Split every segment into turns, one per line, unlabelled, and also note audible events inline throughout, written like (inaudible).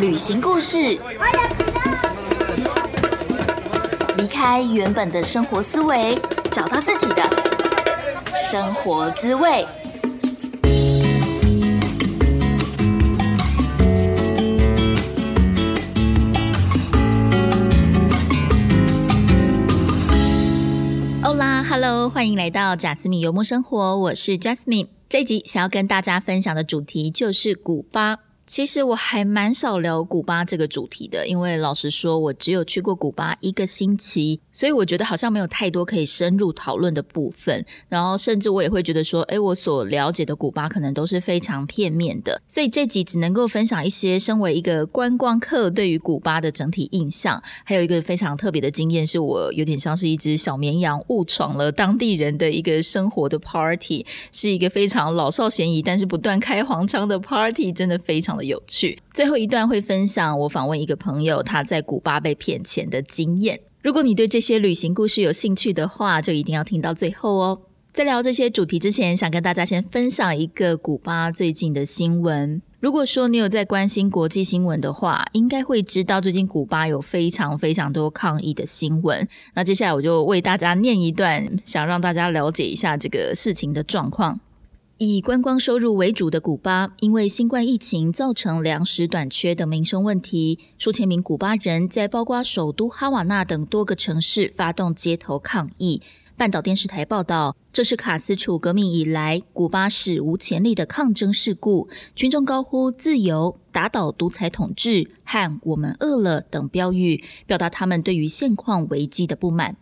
旅行故事，离开原本的生活思维，找到自己的生活滋味。Hola，Hello，欢迎来到贾斯敏游牧生活，我是 Jasmine。这一集想要跟大家分享的主题就是古巴。其实我还蛮少聊古巴这个主题的，因为老实说，我只有去过古巴一个星期，所以我觉得好像没有太多可以深入讨论的部分。然后，甚至我也会觉得说，哎，我所了解的古巴可能都是非常片面的。所以这集只能够分享一些身为一个观光客对于古巴的整体印象。还有一个非常特别的经验，是我有点像是一只小绵羊误闯了当地人的一个生活的 party，是一个非常老少咸宜，但是不断开黄腔的 party，真的非常。的有趣。最后一段会分享我访问一个朋友他在古巴被骗钱的经验。如果你对这些旅行故事有兴趣的话，就一定要听到最后哦。在聊这些主题之前，想跟大家先分享一个古巴最近的新闻。如果说你有在关心国际新闻的话，应该会知道最近古巴有非常非常多抗议的新闻。那接下来我就为大家念一段，想让大家了解一下这个事情的状况。以观光收入为主的古巴，因为新冠疫情造成粮食短缺等民生问题，数千名古巴人在包括首都哈瓦那等多个城市发动街头抗议。半岛电视台报道，这是卡斯楚革命以来古巴史无前例的抗争事故。群众高呼“自由”、“打倒独裁统治”和“我们饿了”等标语，表达他们对于现况危机的不满。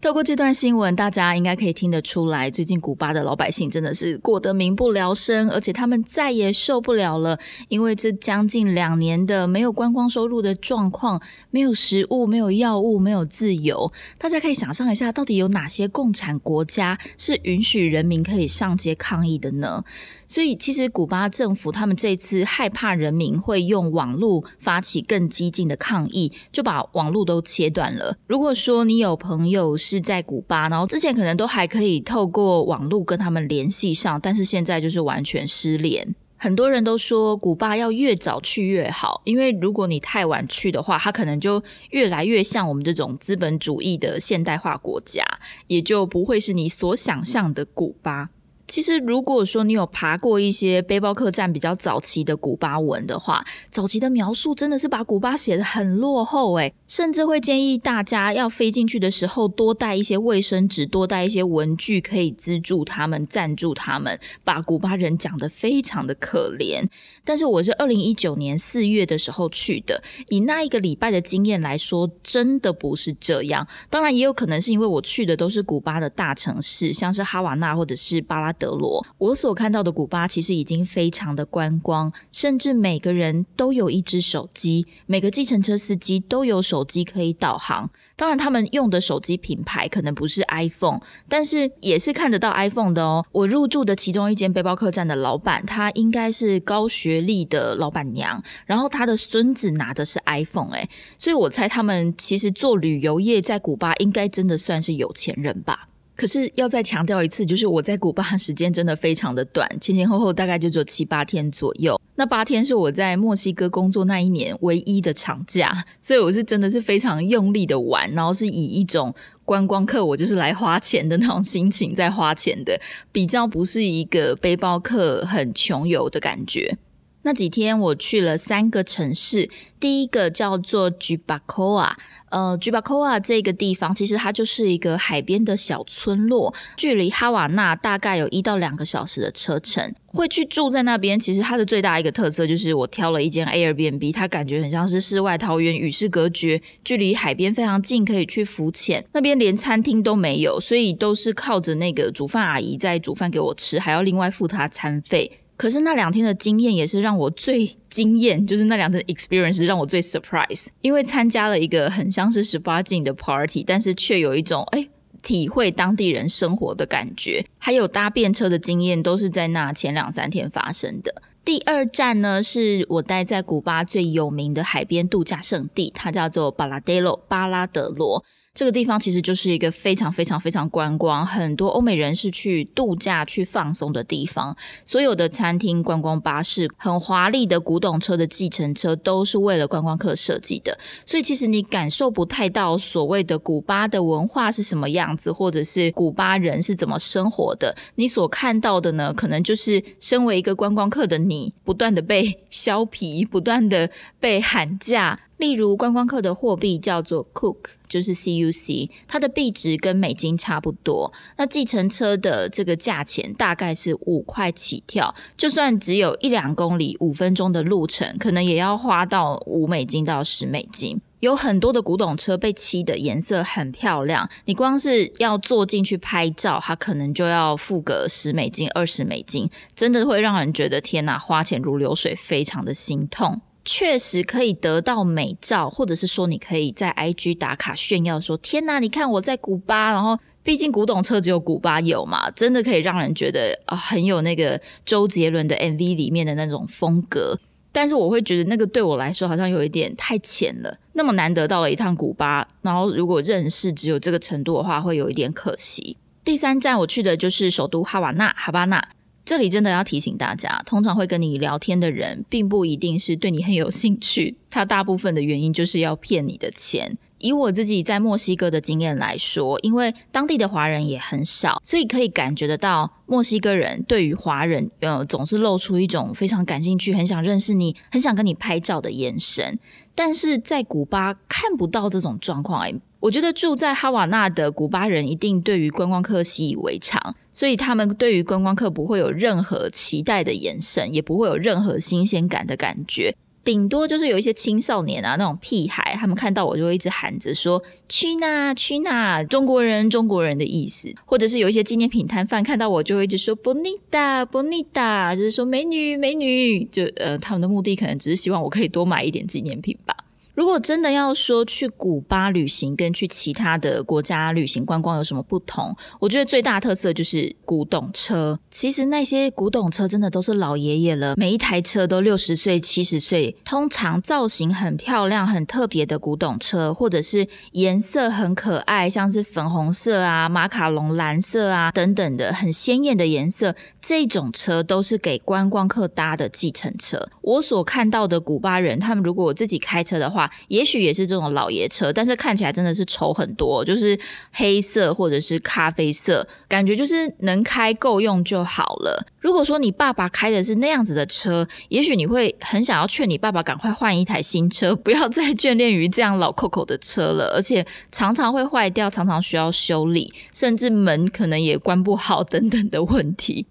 透过这段新闻，大家应该可以听得出来，最近古巴的老百姓真的是过得民不聊生，而且他们再也受不了了，因为这将近两年的没有观光收入的状况，没有食物，没有药物，没有自由。大家可以想象一下，到底有哪些共产国家是允许人民可以上街抗议的呢？所以，其实古巴政府他们这次害怕人民会用网络发起更激进的抗议，就把网络都切断了。如果说你有朋友是在古巴，然后之前可能都还可以透过网络跟他们联系上，但是现在就是完全失联。很多人都说古巴要越早去越好，因为如果你太晚去的话，它可能就越来越像我们这种资本主义的现代化国家，也就不会是你所想象的古巴。其实，如果说你有爬过一些背包客栈比较早期的古巴文的话，早期的描述真的是把古巴写的很落后诶，甚至会建议大家要飞进去的时候多带一些卫生纸，多带一些文具，可以资助他们、赞助他们，把古巴人讲的非常的可怜。但是我是二零一九年四月的时候去的，以那一个礼拜的经验来说，真的不是这样。当然，也有可能是因为我去的都是古巴的大城市，像是哈瓦那或者是巴拉。德罗，我所看到的古巴其实已经非常的观光，甚至每个人都有一只手机，每个计程车司机都有手机可以导航。当然，他们用的手机品牌可能不是 iPhone，但是也是看得到 iPhone 的哦。我入住的其中一间背包客栈的老板，他应该是高学历的老板娘，然后他的孙子拿的是 iPhone，哎，所以我猜他们其实做旅游业在古巴应该真的算是有钱人吧。可是要再强调一次，就是我在古巴时间真的非常的短，前前后后大概就只有七八天左右。那八天是我在墨西哥工作那一年唯一的长假，(laughs) 所以我是真的是非常用力的玩，然后是以一种观光客，我就是来花钱的那种心情在花钱的，比较不是一个背包客很穷游的感觉。那几天我去了三个城市，第一个叫做 Jubacoa。呃，Jubacoa 这个地方其实它就是一个海边的小村落，距离哈瓦那大概有一到两个小时的车程。会去住在那边，其实它的最大一个特色就是我挑了一间 Airbnb，它感觉很像是世外桃源，与世隔绝，距离海边非常近，可以去浮潜。那边连餐厅都没有，所以都是靠着那个煮饭阿姨在煮饭给我吃，还要另外付她餐费。可是那两天的经验也是让我最惊艳，就是那两天 experience 让我最 surprise，因为参加了一个很像是十八禁的 party，但是却有一种哎体会当地人生活的感觉，还有搭便车的经验，都是在那前两三天发生的。第二站呢，是我待在古巴最有名的海边度假胜地，它叫做巴拉德罗巴拉德罗。这个地方其实就是一个非常非常非常观光，很多欧美人士去度假、去放松的地方。所有的餐厅、观光巴士、很华丽的古董车的计程车，都是为了观光客设计的。所以其实你感受不太到所谓的古巴的文化是什么样子，或者是古巴人是怎么生活的。你所看到的呢，可能就是身为一个观光客的你，不断的被 (laughs) 削皮，不断的被喊价。例如，观光客的货币叫做 Cook，就是 C U C，它的币值跟美金差不多。那计程车的这个价钱大概是五块起跳，就算只有一两公里、五分钟的路程，可能也要花到五美金到十美金。有很多的古董车被漆的颜色很漂亮，你光是要坐进去拍照，它可能就要付个十美金、二十美金，真的会让人觉得天哪，花钱如流水，非常的心痛。确实可以得到美照，或者是说你可以在 IG 打卡炫耀，说天哪，你看我在古巴。然后，毕竟古董车只有古巴有嘛，真的可以让人觉得啊，很有那个周杰伦的 MV 里面的那种风格。但是我会觉得那个对我来说好像有一点太浅了。那么难得到了一趟古巴，然后如果认识只有这个程度的话，会有一点可惜。第三站我去的就是首都哈瓦那，哈巴那。这里真的要提醒大家，通常会跟你聊天的人，并不一定是对你很有兴趣。他大部分的原因就是要骗你的钱。以我自己在墨西哥的经验来说，因为当地的华人也很少，所以可以感觉得到墨西哥人对于华人，呃，总是露出一种非常感兴趣、很想认识你、很想跟你拍照的眼神。但是在古巴看不到这种状况。我觉得住在哈瓦那的古巴人一定对于观光客习以为常，所以他们对于观光客不会有任何期待的眼神，也不会有任何新鲜感的感觉。顶多就是有一些青少年啊，那种屁孩，他们看到我就会一直喊着说“去哪去哪”，中国人中国人的意思。或者是有一些纪念品摊贩看到我就会一直说 “bonita bonita”，就是说美女美女。就呃，他们的目的可能只是希望我可以多买一点纪念品吧。如果真的要说去古巴旅行跟去其他的国家旅行观光有什么不同，我觉得最大特色就是古董车。其实那些古董车真的都是老爷爷了，每一台车都六十岁、七十岁。通常造型很漂亮、很特别的古董车，或者是颜色很可爱，像是粉红色啊、马卡龙蓝色啊等等的很鲜艳的颜色，这种车都是给观光客搭的计程车。我所看到的古巴人，他们如果自己开车的话，也许也是这种老爷车，但是看起来真的是丑很多，就是黑色或者是咖啡色，感觉就是能开够用就好了。如果说你爸爸开的是那样子的车，也许你会很想要劝你爸爸赶快换一台新车，(laughs) 不要再眷恋于这样老 Coco 的车了，而且常常会坏掉，常常需要修理，甚至门可能也关不好等等的问题。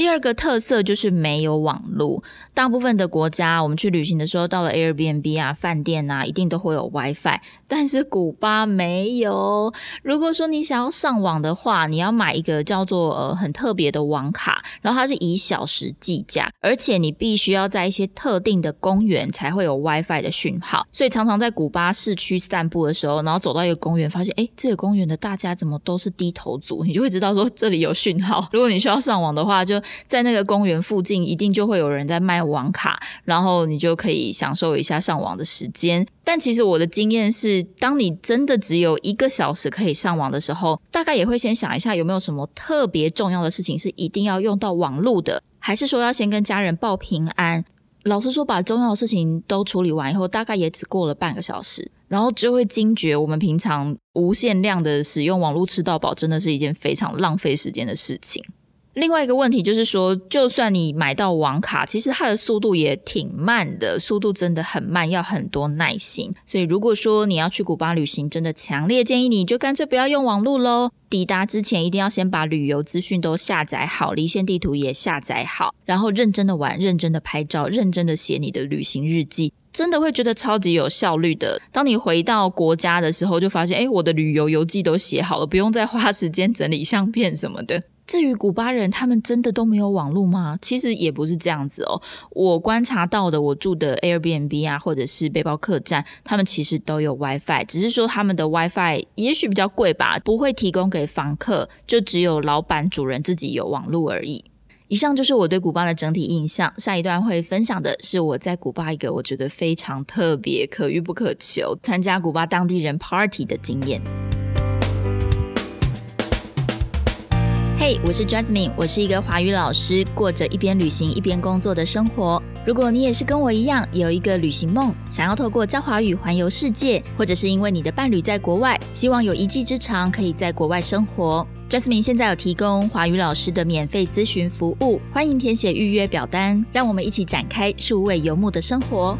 第二个特色就是没有网络。大部分的国家，我们去旅行的时候，到了 Airbnb 啊、饭店啊，一定都会有 WiFi。但是古巴没有。如果说你想要上网的话，你要买一个叫做呃很特别的网卡，然后它是以小时计价，而且你必须要在一些特定的公园才会有 WiFi 的讯号。所以常常在古巴市区散步的时候，然后走到一个公园，发现哎，这个公园的大家怎么都是低头族，你就会知道说这里有讯号。如果你需要上网的话，就在那个公园附近，一定就会有人在卖网卡，然后你就可以享受一下上网的时间。但其实我的经验是，当你真的只有一个小时可以上网的时候，大概也会先想一下有没有什么特别重要的事情是一定要用到网络的，还是说要先跟家人报平安。老实说，把重要的事情都处理完以后，大概也只过了半个小时，然后就会惊觉我们平常无限量的使用网络吃到饱，真的是一件非常浪费时间的事情。另外一个问题就是说，就算你买到网卡，其实它的速度也挺慢的，速度真的很慢，要很多耐心。所以如果说你要去古巴旅行，真的强烈建议你就干脆不要用网络喽。抵达之前一定要先把旅游资讯都下载好，离线地图也下载好，然后认真的玩，认真的拍照，认真的写你的旅行日记，真的会觉得超级有效率的。当你回到国家的时候，就发现，哎，我的旅游游记都写好了，不用再花时间整理相片什么的。至于古巴人，他们真的都没有网络吗？其实也不是这样子哦。我观察到的，我住的 Airbnb 啊，或者是背包客栈，他们其实都有 WiFi，只是说他们的 WiFi 也许比较贵吧，不会提供给房客，就只有老板主人自己有网络而已。以上就是我对古巴的整体印象。下一段会分享的是我在古巴一个我觉得非常特别、可遇不可求，参加古巴当地人 party 的经验。我是 Jasmine，我是一个华语老师，过着一边旅行一边工作的生活。如果你也是跟我一样有一个旅行梦，想要透过教华语环游世界，或者是因为你的伴侣在国外，希望有一技之长可以在国外生活。Jasmine 现在有提供华语老师的免费咨询服务，欢迎填写预约表单，让我们一起展开数位游牧的生活。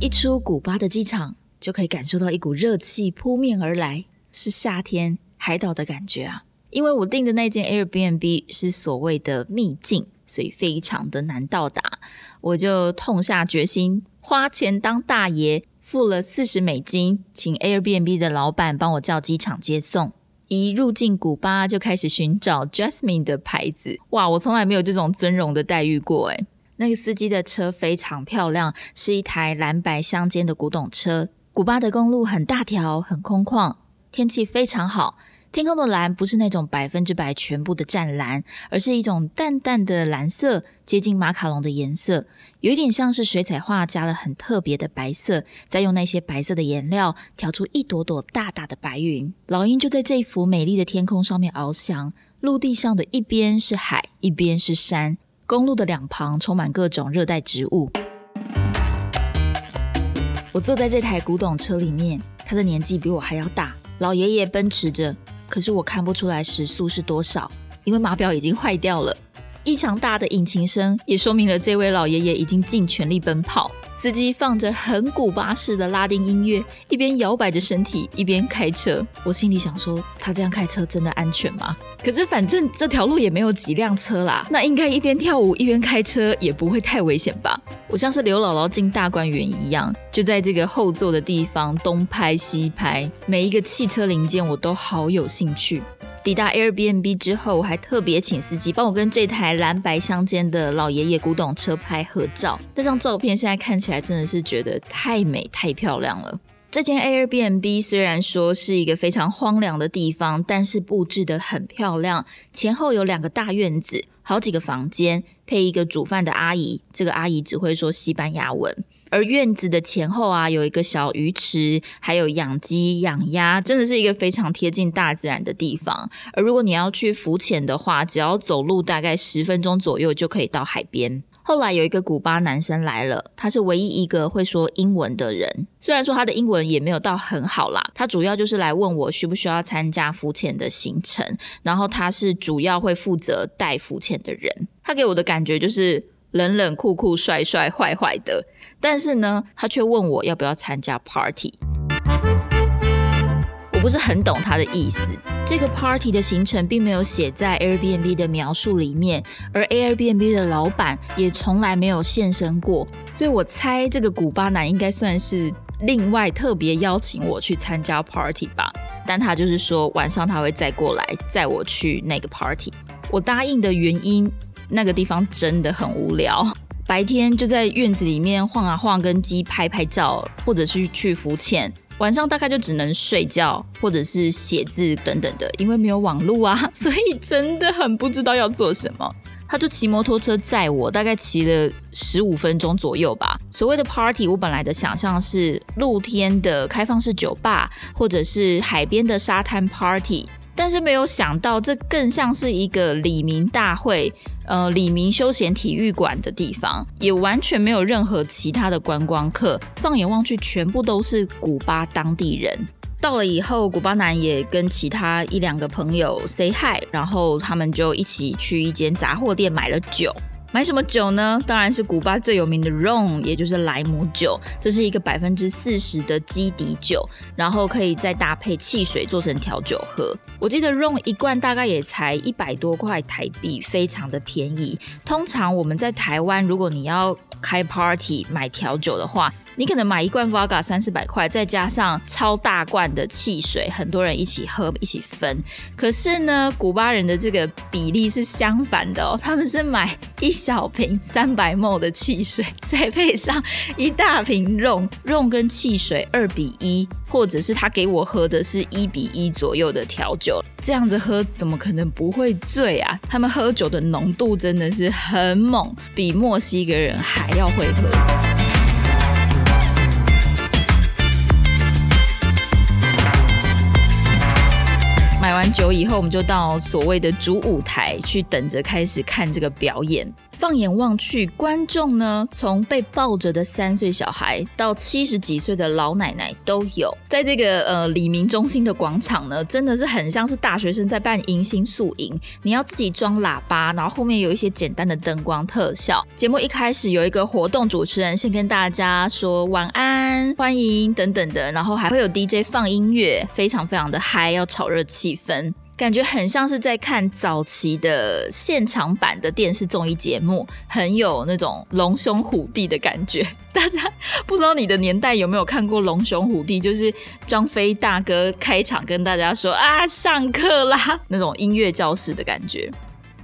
一出古巴的机场，就可以感受到一股热气扑面而来，是夏天海岛的感觉啊！因为我订的那间 Airbnb 是所谓的秘境，所以非常的难到达，我就痛下决心花钱当大爷。付了四十美金，请 Airbnb 的老板帮我叫机场接送。一入境古巴就开始寻找 Jasmine 的牌子，哇，我从来没有这种尊荣的待遇过诶那个司机的车非常漂亮，是一台蓝白相间的古董车。古巴的公路很大条，很空旷，天气非常好。天空的蓝不是那种百分之百全部的湛蓝，而是一种淡淡的蓝色，接近马卡龙的颜色，有一点像是水彩画加了很特别的白色，再用那些白色的颜料调出一朵朵大大的白云。老鹰就在这幅美丽的天空上面翱翔。陆地上的一边是海，一边是山，公路的两旁充满各种热带植物。我坐在这台古董车里面，他的年纪比我还要大，老爷爷奔驰着。可是我看不出来时速是多少，因为码表已经坏掉了。异常大的引擎声也说明了这位老爷爷已经尽全力奔跑。司机放着很古巴式的拉丁音乐，一边摇摆着身体，一边开车。我心里想说，他这样开车真的安全吗？可是反正这条路也没有几辆车啦，那应该一边跳舞一边开车也不会太危险吧？我像是刘姥姥进大观园一样，就在这个后座的地方东拍西拍，每一个汽车零件我都好有兴趣。抵达 Airbnb 之后，我还特别请司机帮我跟这台蓝白相间的老爷爷古董车拍合照。那张照片现在看起来真的是觉得太美、太漂亮了。这间 Airbnb 虽然说是一个非常荒凉的地方，但是布置的很漂亮。前后有两个大院子，好几个房间，配一个煮饭的阿姨。这个阿姨只会说西班牙文。而院子的前后啊，有一个小鱼池，还有养鸡养鸭，真的是一个非常贴近大自然的地方。而如果你要去浮潜的话，只要走路大概十分钟左右就可以到海边。后来有一个古巴男生来了，他是唯一一个会说英文的人。虽然说他的英文也没有到很好啦，他主要就是来问我需不需要参加浮潜的行程，然后他是主要会负责带浮潜的人。他给我的感觉就是冷冷酷酷、帅帅坏坏的。但是呢，他却问我要不要参加 party。我不是很懂他的意思。这个 party 的行程并没有写在 Airbnb 的描述里面，而 Airbnb 的老板也从来没有现身过，所以我猜这个古巴男应该算是另外特别邀请我去参加 party 吧。但他就是说晚上他会再过来载我去那个 party。我答应的原因，那个地方真的很无聊。白天就在院子里面晃啊晃，跟鸡拍拍照，或者是去浮潜。晚上大概就只能睡觉，或者是写字等等的，因为没有网络啊，(laughs) 所以真的很不知道要做什么。他就骑摩托车载我，大概骑了十五分钟左右吧。所谓的 party，我本来的想象是露天的开放式酒吧，或者是海边的沙滩 party。但是没有想到，这更像是一个李明大会，呃，李明休闲体育馆的地方，也完全没有任何其他的观光客。放眼望去，全部都是古巴当地人。到了以后，古巴男也跟其他一两个朋友 say hi，然后他们就一起去一间杂货店买了酒。买什么酒呢？当然是古巴最有名的 rom 也就是莱姆酒。这是一个百分之四十的基底酒，然后可以再搭配汽水做成调酒喝。我记得 rom 一罐大概也才一百多块台币，非常的便宜。通常我们在台湾，如果你要开 party 买调酒的话，你可能买一罐 Vodka 三四百块，再加上超大罐的汽水，很多人一起喝一起分。可是呢，古巴人的这个比例是相反的哦，他们是买一小瓶三百 ml 的汽水，再配上一大瓶肉，肉跟汽水二比一，或者是他给我喝的是一比一左右的调酒，这样子喝怎么可能不会醉啊？他们喝酒的浓度真的是很猛，比墨西哥人还要会喝。完酒以后，我们就到所谓的主舞台去等着开始看这个表演。放眼望去，观众呢，从被抱着的三岁小孩到七十几岁的老奶奶都有。在这个呃李明中心的广场呢，真的是很像是大学生在办迎新宿营。你要自己装喇叭，然后后面有一些简单的灯光特效。节目一开始有一个活动主持人先跟大家说晚安、欢迎等等的，然后还会有 DJ 放音乐，非常非常的嗨，要炒热气氛。感觉很像是在看早期的现场版的电视综艺节目，很有那种龙兄虎弟的感觉。(laughs) 大家不知道你的年代有没有看过《龙兄虎弟》，就是张飞大哥开场跟大家说啊上课啦那种音乐教室的感觉。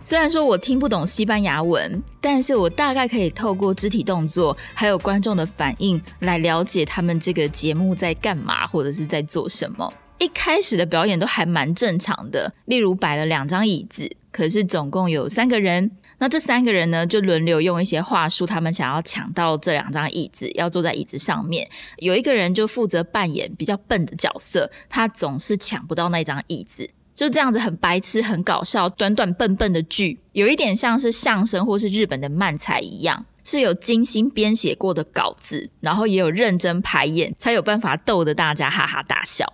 虽然说我听不懂西班牙文，但是我大概可以透过肢体动作还有观众的反应来了解他们这个节目在干嘛或者是在做什么。一开始的表演都还蛮正常的，例如摆了两张椅子，可是总共有三个人，那这三个人呢就轮流用一些话术，他们想要抢到这两张椅子，要坐在椅子上面。有一个人就负责扮演比较笨的角色，他总是抢不到那张椅子，就这样子很白痴、很搞笑，短短笨笨的剧，有一点像是相声或是日本的漫才一样。是有精心编写过的稿子，然后也有认真排演，才有办法逗得大家哈哈大笑。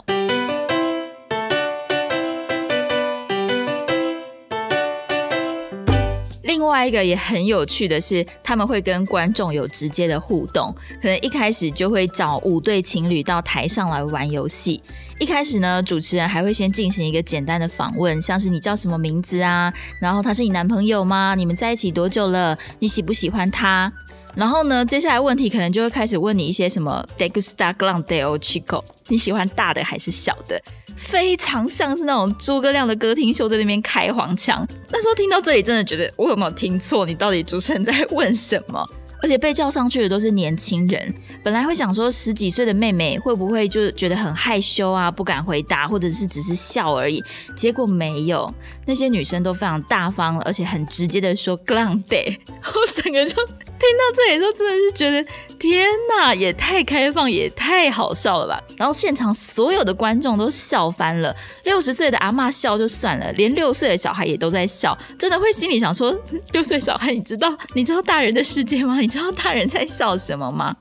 另外一个也很有趣的是，他们会跟观众有直接的互动，可能一开始就会找五对情侣到台上来玩游戏。一开始呢，主持人还会先进行一个简单的访问，像是你叫什么名字啊？然后他是你男朋友吗？你们在一起多久了？你喜不喜欢他？然后呢，接下来问题可能就会开始问你一些什么 d e g u s t a g l a n d e o chico，你喜欢大的还是小的？非常像是那种诸葛亮的歌厅秀在那边开黄腔。那时候听到这里，真的觉得我有没有听错？你到底主持人在问什么？而且被叫上去的都是年轻人，本来会想说十几岁的妹妹会不会就觉得很害羞啊，不敢回答，或者是只是笑而已。结果没有，那些女生都非常大方，而且很直接的说 “grand”，(laughs) 我整个就听到这里，就真的是觉得天哪，也太开放，也太好笑了吧！然后现场所有的观众都笑翻了，六十岁的阿妈笑就算了，连六岁的小孩也都在笑，真的会心里想说：六岁小孩，你知道你知道大人的世界吗？你？知道大人在笑什么吗？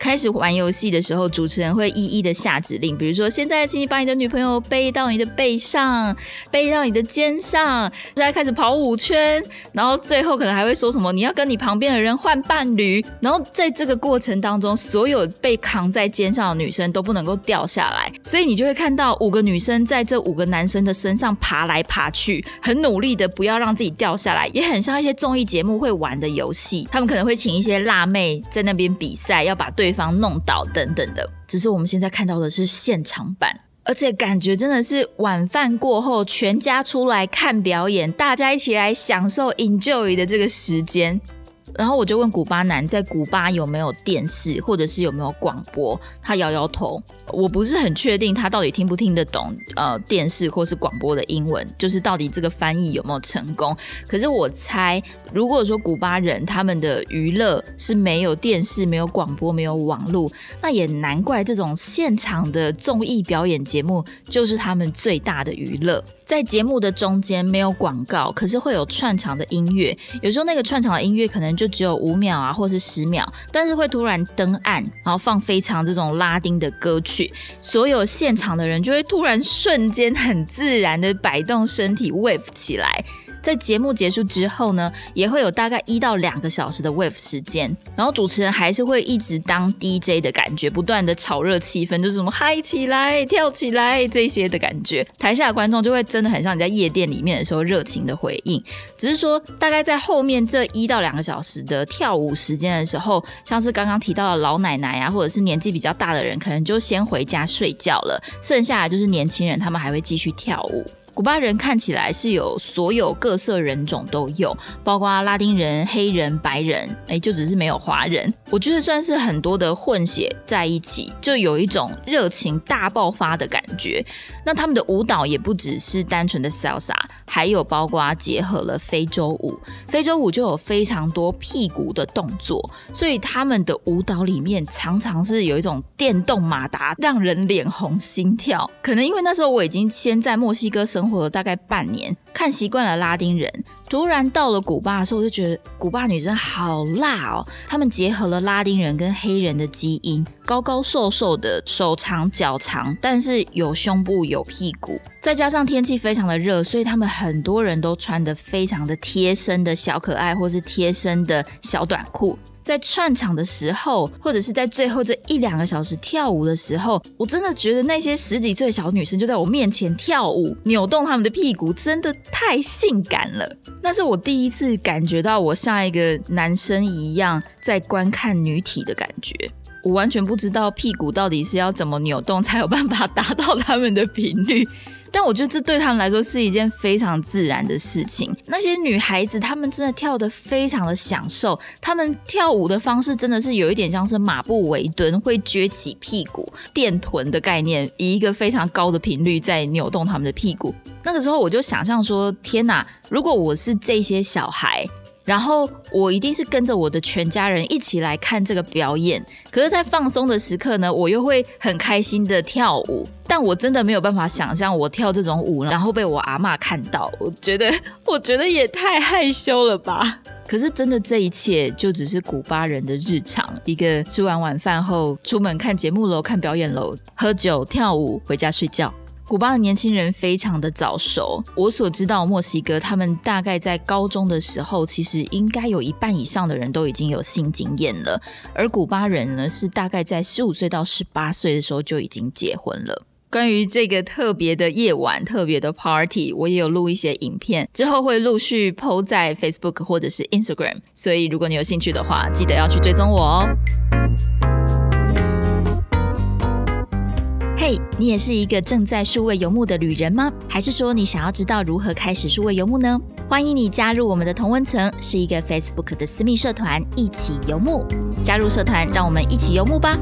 开始玩游戏的时候，主持人会一一的下指令，比如说现在，请你把你的女朋友背到你的背上，背到你的肩上，现在开始跑五圈，然后最后可能还会说什么，你要跟你旁边的人换伴侣，然后在这个过程当中，所有被扛在肩上的女生都不能够掉下来，所以你就会看到五个女生在这五个男生的身上爬来爬去，很努力的不要让自己掉下来，也很像一些综艺节目会玩的游戏，他们可能会请一些辣妹在那边比赛，要把对。对方弄倒等等的，只是我们现在看到的是现场版，而且感觉真的是晚饭过后全家出来看表演，大家一起来享受 enjoy 的这个时间。然后我就问古巴男，在古巴有没有电视，或者是有没有广播？他摇摇头。我不是很确定他到底听不听得懂呃电视或是广播的英文，就是到底这个翻译有没有成功？可是我猜，如果说古巴人他们的娱乐是没有电视、没有广播、没有网络，那也难怪这种现场的综艺表演节目就是他们最大的娱乐。在节目的中间没有广告，可是会有串场的音乐。有时候那个串场的音乐可能就只有五秒啊，或是十秒，但是会突然登岸，然后放非常这种拉丁的歌曲，所有现场的人就会突然瞬间很自然的摆动身体 wave 起来。在节目结束之后呢，也会有大概一到两个小时的 wave 时间，然后主持人还是会一直当 DJ 的感觉，不断的炒热气氛，就是什么嗨起来、跳起来这些的感觉。台下的观众就会真的很像你在夜店里面的时候热情的回应，只是说大概在后面这一到两个小时的跳舞时间的时候，像是刚刚提到的老奶奶啊，或者是年纪比较大的人，可能就先回家睡觉了，剩下的就是年轻人，他们还会继续跳舞。古巴人看起来是有所有各色人种都有，包括拉丁人、黑人、白人，哎，就只是没有华人。我觉得算是很多的混血在一起，就有一种热情大爆发的感觉。那他们的舞蹈也不只是单纯的 salsa，还有包括结合了非洲舞。非洲舞就有非常多屁股的动作，所以他们的舞蹈里面常常是有一种电动马达，让人脸红心跳。可能因为那时候我已经先在墨西哥生活了大概半年。看习惯了拉丁人，突然到了古巴的时候，我就觉得古巴女生好辣哦。她们结合了拉丁人跟黑人的基因，高高瘦瘦的，手长脚长，但是有胸部有屁股，再加上天气非常的热，所以他们很多人都穿的非常的贴身的小可爱，或是贴身的小短裤。在串场的时候，或者是在最后这一两个小时跳舞的时候，我真的觉得那些十几岁小女生就在我面前跳舞，扭动她们的屁股，真的太性感了。那是我第一次感觉到我像一个男生一样在观看女体的感觉。我完全不知道屁股到底是要怎么扭动才有办法达到他们的频率。但我觉得这对他们来说是一件非常自然的事情。那些女孩子，她们真的跳得非常的享受。她们跳舞的方式真的是有一点像是马步围蹲，会撅起屁股、垫臀的概念，以一个非常高的频率在扭动她们的屁股。那个时候我就想象说：天哪！如果我是这些小孩。然后我一定是跟着我的全家人一起来看这个表演。可是，在放松的时刻呢，我又会很开心的跳舞。但我真的没有办法想象我跳这种舞，然后被我阿妈看到。我觉得，(laughs) 我觉得也太害羞了吧。可是，真的这一切就只是古巴人的日常。一个吃完晚饭后，出门看节目楼、看表演楼，喝酒、跳舞，回家睡觉。古巴的年轻人非常的早熟。我所知道，墨西哥他们大概在高中的时候，其实应该有一半以上的人都已经有性经验了。而古巴人呢，是大概在十五岁到十八岁的时候就已经结婚了。关于这个特别的夜晚、特别的 party，我也有录一些影片，之后会陆续 PO 在 Facebook 或者是 Instagram。所以如果你有兴趣的话，记得要去追踪我哦。嘿，你也是一个正在数位游牧的旅人吗？还是说你想要知道如何开始数位游牧呢？欢迎你加入我们的同温层，是一个 Facebook 的私密社团，一起游牧。加入社团，让我们一起游牧吧。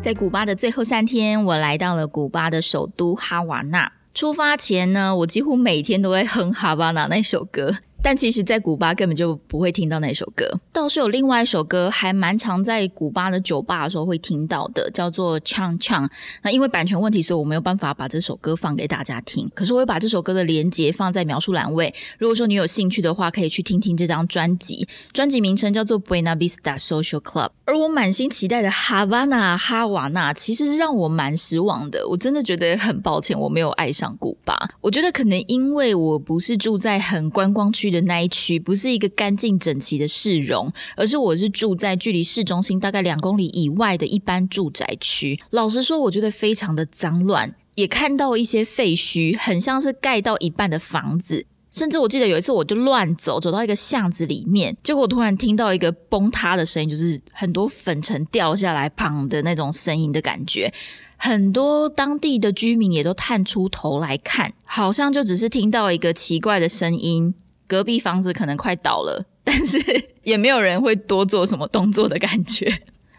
在古巴的最后三天，我来到了古巴的首都哈瓦那。出发前呢，我几乎每天都在哼《哈瓦那》那首歌。但其实，在古巴根本就不会听到那首歌。倒是有另外一首歌，还蛮常在古巴的酒吧的时候会听到的，叫做《唱唱》。那因为版权问题，所以我没有办法把这首歌放给大家听。可是我会把这首歌的连接放在描述栏位。如果说你有兴趣的话，可以去听听这张专辑。专辑名称叫做《Buena Vista Social Club》。而我满心期待的哈瓦那哈瓦那，其实是让我蛮失望的。我真的觉得很抱歉，我没有爱上古巴。我觉得可能因为我不是住在很观光区。的那一区不是一个干净整齐的市容，而是我是住在距离市中心大概两公里以外的一般住宅区。老实说，我觉得非常的脏乱，也看到一些废墟，很像是盖到一半的房子。甚至我记得有一次，我就乱走，走到一个巷子里面，结果我突然听到一个崩塌的声音，就是很多粉尘掉下来，砰的那种声音的感觉。很多当地的居民也都探出头来看，好像就只是听到一个奇怪的声音。隔壁房子可能快倒了，但是 (laughs) 也没有人会多做什么动作的感觉。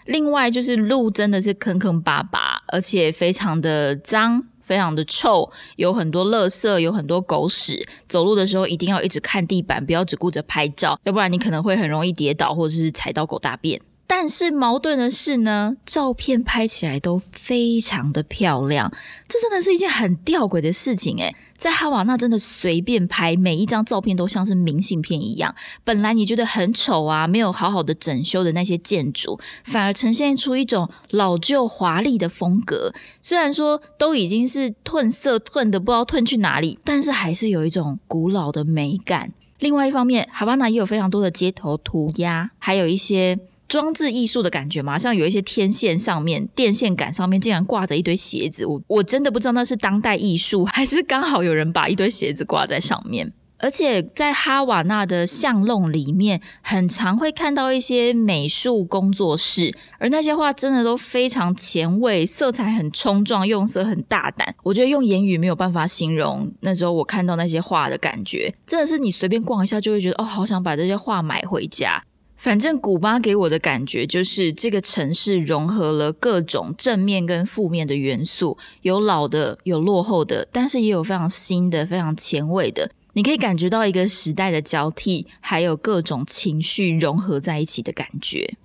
另外就是路真的是坑坑巴巴，而且非常的脏，非常的臭，有很多垃圾，有很多狗屎。走路的时候一定要一直看地板，不要只顾着拍照，要不然你可能会很容易跌倒或者是踩到狗大便。但是矛盾的是呢，照片拍起来都非常的漂亮，这真的是一件很吊诡的事情诶在哈瓦那真的随便拍，每一张照片都像是明信片一样。本来你觉得很丑啊，没有好好的整修的那些建筑，反而呈现出一种老旧华丽的风格。虽然说都已经是褪色褪的不知道褪去哪里，但是还是有一种古老的美感。另外一方面，哈瓦那也有非常多的街头涂鸦，还有一些。装置艺术的感觉嘛，像有一些天线上面、电线杆上面竟然挂着一堆鞋子，我我真的不知道那是当代艺术，还是刚好有人把一堆鞋子挂在上面。而且在哈瓦那的巷弄里面，很常会看到一些美术工作室，而那些画真的都非常前卫，色彩很冲撞，用色很大胆。我觉得用言语没有办法形容那时候我看到那些画的感觉，真的是你随便逛一下就会觉得哦，好想把这些画买回家。反正古巴给我的感觉就是这个城市融合了各种正面跟负面的元素，有老的，有落后的，但是也有非常新的、非常前卫的。你可以感觉到一个时代的交替，还有各种情绪融合在一起的感觉。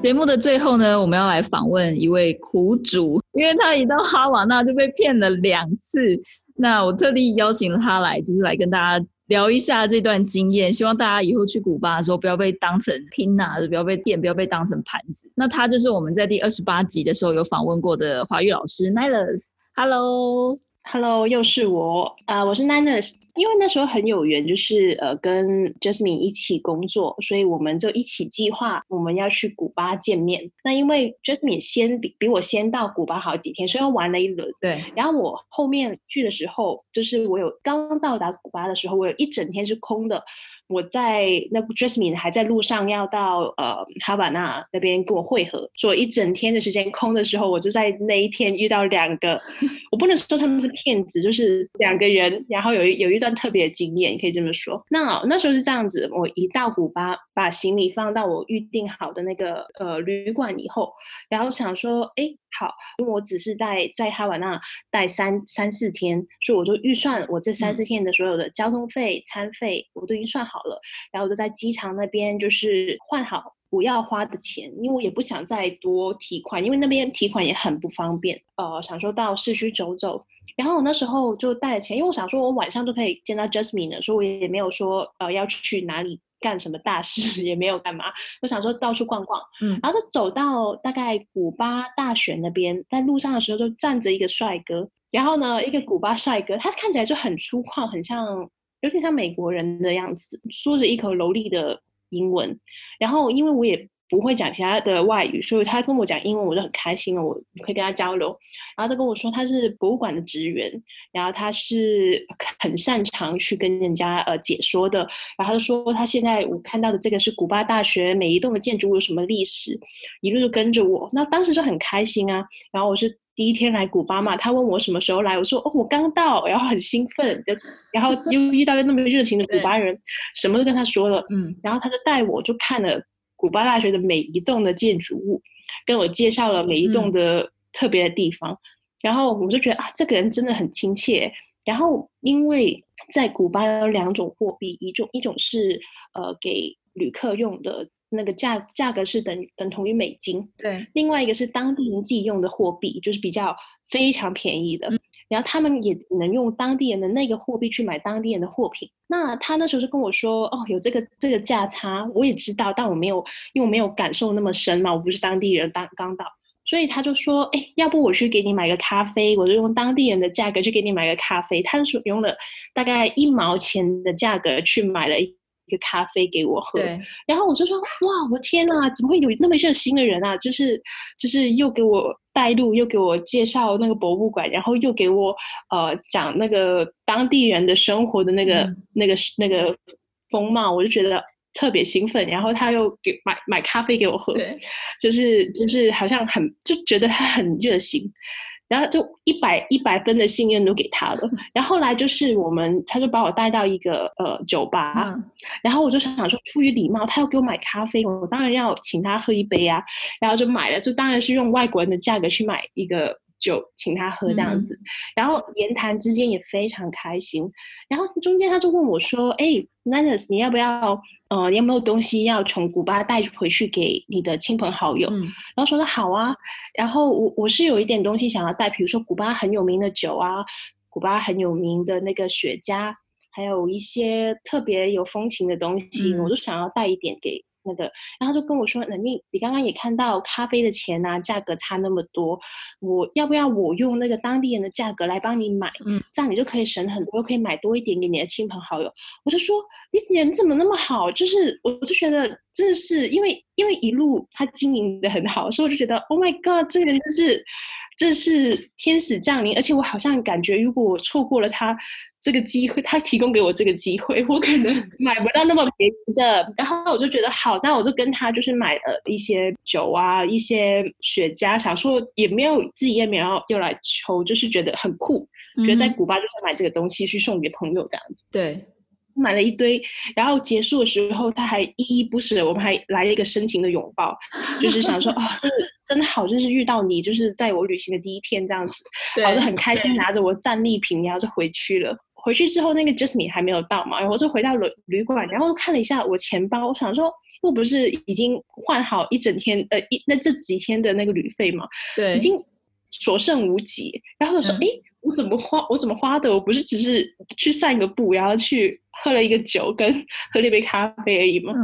节目的最后呢，我们要来访问一位苦主，因为他一到哈瓦那就被骗了两次。那我特地邀请他来，就是来跟大家聊一下这段经验。希望大家以后去古巴的时候，不要被当成拼呐，不要被骗，不要被当成盘子。那他就是我们在第二十八集的时候有访问过的华语老师 Niles。Hello。
Hello，又是我啊！我是 Niners，因为那时候很有缘，就是呃跟 Jasmine 一起工作，所以我们就一起计划我们要去古巴见面。那因为 Jasmine 先比比我先到古巴好几天，所以要玩了一轮。
对。
然后我后面去的时候，就是我有刚到达古巴的时候，我有一整天是空的。我在那 Jasmine 还在路上要到呃哈瓦那那边跟我会合，所以一整天的时间空的时候，我就在那一天遇到两个，我不能说他们是骗子，就是两个人，然后有一有一段特别的经验，可以这么说。那那时候是这样子，我一到古巴，把行李放到我预定好的那个呃旅馆以后，然后想说，哎。好，因为我只是在在哈瓦那待三三四天，所以我就预算我这三四天的所有的交通费、餐费我都已经算好了，然后我就在机场那边就是换好不要花的钱，因为我也不想再多提款，因为那边提款也很不方便。呃，想说到市区走走，然后我那时候就带了钱，因为我想说我晚上都可以见到 Jasmine 的，所以我也没有说呃要去哪里。干什么大事 (laughs) 也没有干嘛，我想说到处逛逛，嗯，然后就走到大概古巴大学那边，在路上的时候就站着一个帅哥，然后呢，一个古巴帅哥，他看起来就很粗犷，很像有点像美国人的样子，说着一口流利的英文，然后因为我也。不会讲其他的外语，所以他跟我讲英文，我就很开心了。我可以跟他交流。然后他跟我说他是博物馆的职员，然后他是很擅长去跟人家呃解说的。然后他就说他现在我看到的这个是古巴大学每一栋的建筑物有什么历史，一路就跟着我。那当时就很开心啊。然后我是第一天来古巴嘛，他问我什么时候来，我说哦我刚到，然后很兴奋，然后又遇到那么热情的古巴人，什么都跟他说了。嗯，然后他就带我就看了。古巴大学的每一栋的建筑物，跟我介绍了每一栋的特别的地方，然后我就觉得啊，这个人真的很亲切。然后因为在古巴有两种货币，一种一种是呃给旅客用的那个价价格是等等同于美金，
对，
另外一个是当地人自己用的货币，就是比较非常便宜的。然后他们也只能用当地人的那个货币去买当地人的货品。那他那时候就跟我说：“哦，有这个这个价差，我也知道，但我没有，因为我没有感受那么深嘛，我不是当地人，当刚到，所以他就说：，哎，要不我去给你买个咖啡，我就用当地人的价格去给你买个咖啡。他说用了大概一毛钱的价格去买了。”一个咖啡给我喝，然后我就说哇，我天哪，怎么会有那么热心的人啊？就是就是又给我带路，又给我介绍那个博物馆，然后又给我呃讲那个当地人的生活的那个那个那个风貌，我就觉得特别兴奋。然后他又给买买咖啡给我喝，就是就是好像很就觉得他很热心。然后就一百一百分的信任都给他了。(laughs) 然后后来就是我们，他就把我带到一个呃酒吧，然后我就想说，出于礼貌，他要给我买咖啡，我当然要请他喝一杯啊。然后就买了，就当然是用外国人的价格去买一个酒请他喝这样子，然后言谈之间也非常开心。然后中间他就问我说：“哎 n a n s 你要不要？呃，你有没有东西要从古巴带回去给你的亲朋好友？”然后说的好啊。然后我我是有一点东西想要带，比如说古巴很有名的酒啊，古巴很有名的那个雪茄，还有一些特别有风情的东西，我就想要带一点给。那个，然后就跟我说：“那你你刚刚也看到咖啡的钱啊，价格差那么多，我要不要我用那个当地人的价格来帮你买？嗯，这样你就可以省很多，又可以买多一点给你的亲朋好友。”我就说：“你人怎么那么好？就是我就觉得真的是因为因为一路他经营的很好，所以我就觉得 Oh my God，这个人就是。”这是天使降临，而且我好像感觉，如果我错过了他这个机会，他提供给我这个机会，我可能 (laughs) 买不到那么便宜的。然后我就觉得好，那我就跟他就是买了一些酒啊，一些雪茄，想说也没有自己也没有要来抽，就是觉得很酷，觉得在古巴就是买这个东西去送给朋友这样子。
对。
买了一堆，然后结束的时候，他还依依不舍，我们还来了一个深情的拥抱，就是想说啊，(laughs) 真的真的好，就是遇到你，就是在我旅行的第一天这样子，(laughs) 我就很开心，拿着我战利品，然后就回去了。回去之后，那个 Jasmine 还没有到嘛，然后就回到旅旅馆，然后看了一下我钱包，我想说，我不是已经换好一整天，呃，一那这几天的那个旅费嘛，
对，
已经所剩无几，然后我说，哎。我怎么花？我怎么花的？我不是只是去散个步，然后去喝了一个酒，跟 (laughs) 喝了一杯咖啡而已吗？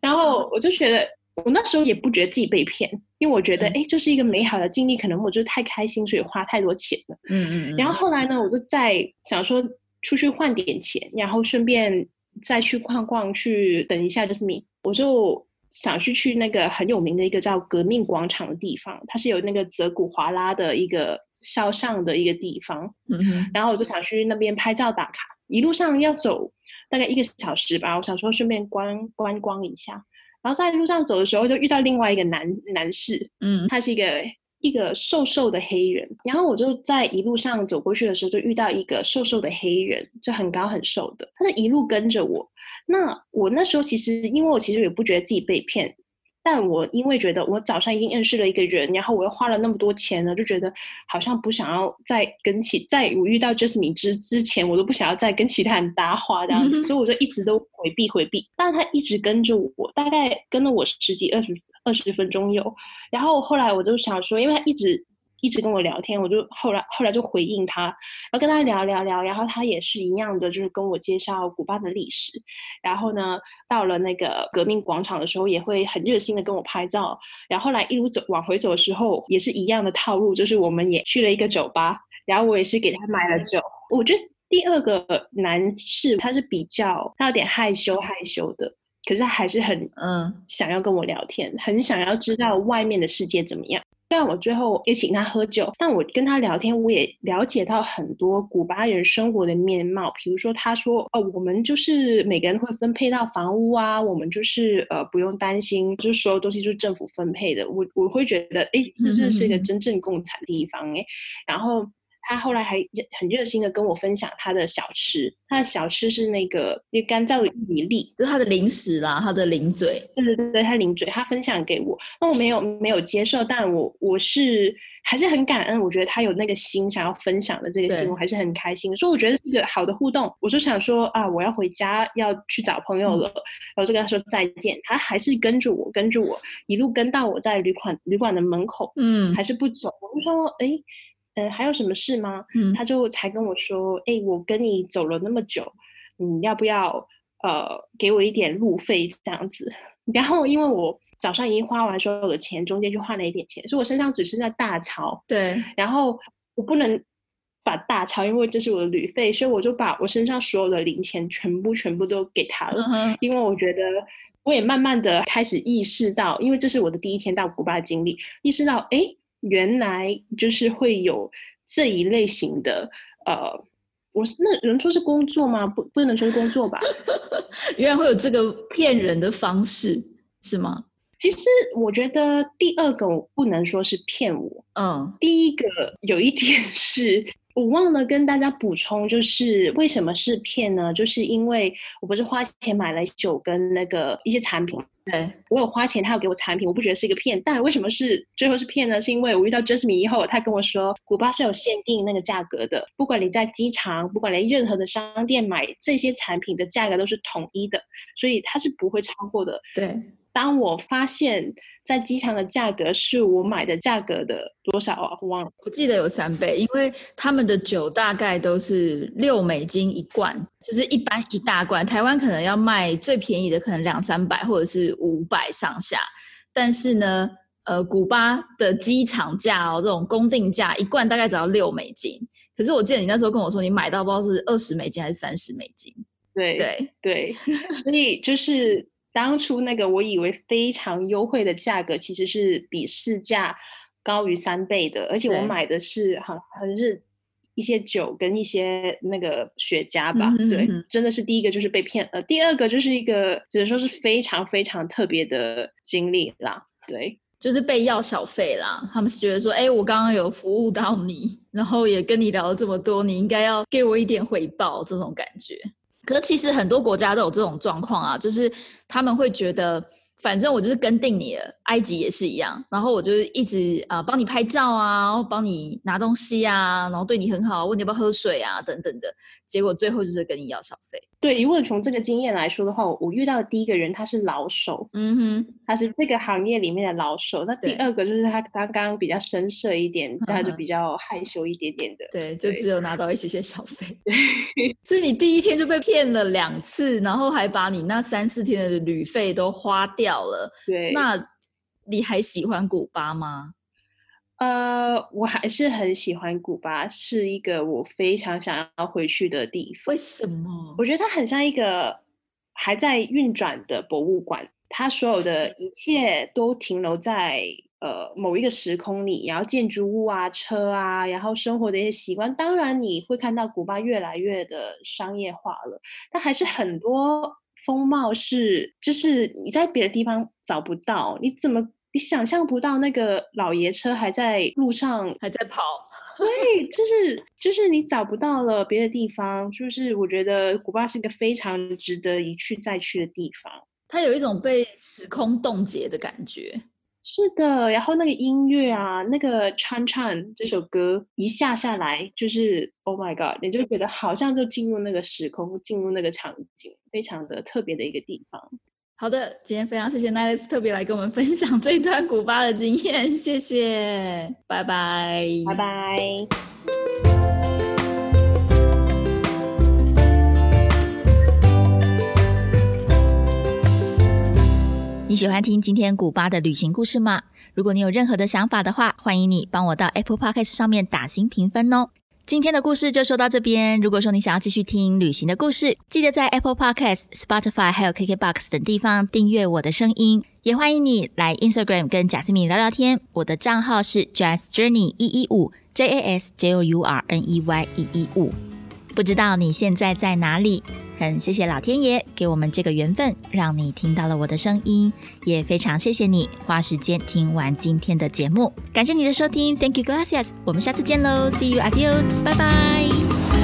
然后我就觉得，我那时候也不觉得自己被骗，因为我觉得，哎，这是一个美好的经历。可能我就是太开心，所以花太多钱了。嗯嗯。然后后来呢，我就再想说出去换点钱，然后顺便再去逛逛，去等一下就是你，我就想去去那个很有名的一个叫革命广场的地方，它是有那个泽古华拉的一个。肖像的一个地方，嗯然后我就想去那边拍照打卡。一路上要走大概一个小时吧，我想说顺便观观光一下。然后在路上走的时候，就遇到另外一个男男士，嗯，他是一个一个瘦瘦的黑人。然后我就在一路上走过去的时候，就遇到一个瘦瘦的黑人，就很高很瘦的，他就一路跟着我。那我那时候其实，因为我其实也不觉得自己被骗。但我因为觉得我早上已经认识了一个人，然后我又花了那么多钱呢，就觉得好像不想要再跟其在我遇到 Jasmine 之之前，我都不想要再跟其他人搭话这样子，所以我就一直都回避回避。但他一直跟着我，大概跟了我十几二十二十分钟有，然后后来我就想说，因为他一直。一直跟我聊天，我就后来后来就回应他，然后跟他聊聊聊，然后他也是一样的，就是跟我介绍古巴的历史。然后呢，到了那个革命广场的时候，也会很热心的跟我拍照。然后来一路走往回走的时候，也是一样的套路，就是我们也去了一个酒吧，然后我也是给他买了酒。我觉得第二个男士他是比较他有点害羞害羞的，可是他还是很嗯想要跟我聊天，很想要知道外面的世界怎么样。虽然我最后也请他喝酒，但我跟他聊天，我也了解到很多古巴人生活的面貌。比如说，他说：“哦，我们就是每个人会分配到房屋啊，我们就是呃不用担心，就是所有东西就是政府分配的。”我我会觉得，哎，这真的是一个真正共产的地方哎。然后。他后来还很热心的跟我分享他的小吃，他的小吃是那个那干燥的玉米粒，
就是他的零食啦，他的零嘴。
对对对对，他零嘴，他分享给我，那我没有没有接受，但我我是还是很感恩，我觉得他有那个心想要分享的这个心，我还是很开心。所以我觉得是一个好的互动。我就想说啊，我要回家要去找朋友了，然后就跟他说再见。他还是跟着我，跟着我一路跟到我在旅馆旅馆的门口，嗯，还是不走。我就说，哎。呃，还有什么事吗？嗯，他就才跟我说，哎，我跟你走了那么久，你要不要呃给我一点路费这样子？(laughs) 然后因为我早上已经花完所有的钱，中间就换了一点钱，所以我身上只剩下大钞。
对，
然后我不能把大钞，因为这是我的旅费，所以我就把我身上所有的零钱全部全部都给他了。因为我觉得我也慢慢的开始意识到，因为这是我的第一天到古巴的经历，意识到哎。原来就是会有这一类型的，呃，我那能说是工作吗？不，不能说是工作吧。(laughs)
原来会有这个骗人的方式，是吗？
其实我觉得第二个我不能说是骗我，嗯，第一个有一点是我忘了跟大家补充，就是为什么是骗呢？就是因为我不是花钱买了酒跟那个一些产品，
对
我有花钱，他有给我产品，我不觉得是一个骗。但为什么是最后是骗呢？是因为我遇到 Jasmine 以后，他跟我说，古巴是有限定那个价格的，不管你在机场，不管你任何的商店买这些产品的价格都是统一的，所以它是不会超过的。
对。
当我发现，在机场的价格是我买的价格的多少啊？我忘了，
我记得有三倍，因为他们的酒大概都是六美金一罐，就是一般一大罐。台湾可能要卖最便宜的，可能两三百或者是五百上下。但是呢，呃，古巴的机场价哦，这种公定价一罐大概只要六美金。可是我记得你那时候跟我说，你买到不知道是二十美金还是三十美金。
对
对
对，所以就是。当初那个我以为非常优惠的价格，其实是比市价高于三倍的，而且我买的是很很是一些酒跟一些那个雪茄吧，对，真的是第一个就是被骗呃，第二个就是一个只能说是非常非常特别的经历啦，对，
就是被要小费啦，他们是觉得说，哎，我刚刚有服务到你，然后也跟你聊了这么多，你应该要给我一点回报，这种感觉。可是其实很多国家都有这种状况啊，就是他们会觉得。反正我就是跟定你了，埃及也是一样，然后我就是一直啊帮你拍照啊，然后帮你拿东西啊，然后对你很好，问你要不要喝水啊等等的，结果最后就是跟你要小费。
对，如果从这个经验来说的话，我遇到的第一个人他是老手，
嗯哼，
他是这个行业里面的老手。那第二个就是他刚刚比较深色一点，他就比较害羞一点点的，
对，就只有拿到一些些小费。(laughs) 所以你第一天就被骗了两次，然后还把你那三四天的旅费都花掉。掉了，
对，
那你还喜欢古巴吗？
呃，我还是很喜欢古巴，是一个我非常想要回去的地方。
为什么？
我觉得它很像一个还在运转的博物馆，它所有的一切都停留在。呃，某一个时空里，然后建筑物啊、车啊，然后生活的一些习惯，当然你会看到古巴越来越的商业化了，但还是很多风貌是，就是你在别的地方找不到，你怎么你想象不到那个老爷车还在路上
还在跑，
对，就是就是你找不到了别的地方，就是我觉得古巴是一个非常值得一去再去的地方，
它有一种被时空冻结的感觉。
是的，然后那个音乐啊，那个《唱唱》这首歌一下下来，就是 Oh my God，你就觉得好像就进入那个时空，进入那个场景，非常的特别的一个地方。
好的，今天非常谢谢奈 s 特别来跟我们分享这段古巴的经验，谢谢，拜拜，
拜拜。
你喜欢听今天古巴的旅行故事吗？如果你有任何的想法的话，欢迎你帮我到 Apple Podcast 上面打新评分哦。今天的故事就说到这边。如果说你想要继续听旅行的故事，记得在 Apple Podcast、Spotify 还有 KKBox 等地方订阅我的声音。也欢迎你来 Instagram 跟贾斯敏聊聊天。我的账号是 Jazz Journey 一一五 J A S J O U R N E Y 一一五。不知道你现在在哪里？很谢谢老天爷给我们这个缘分，让你听到了我的声音，也非常谢谢你花时间听完今天的节目，感谢你的收听，Thank you, gracias，我们下次见喽，See you, adios，拜拜。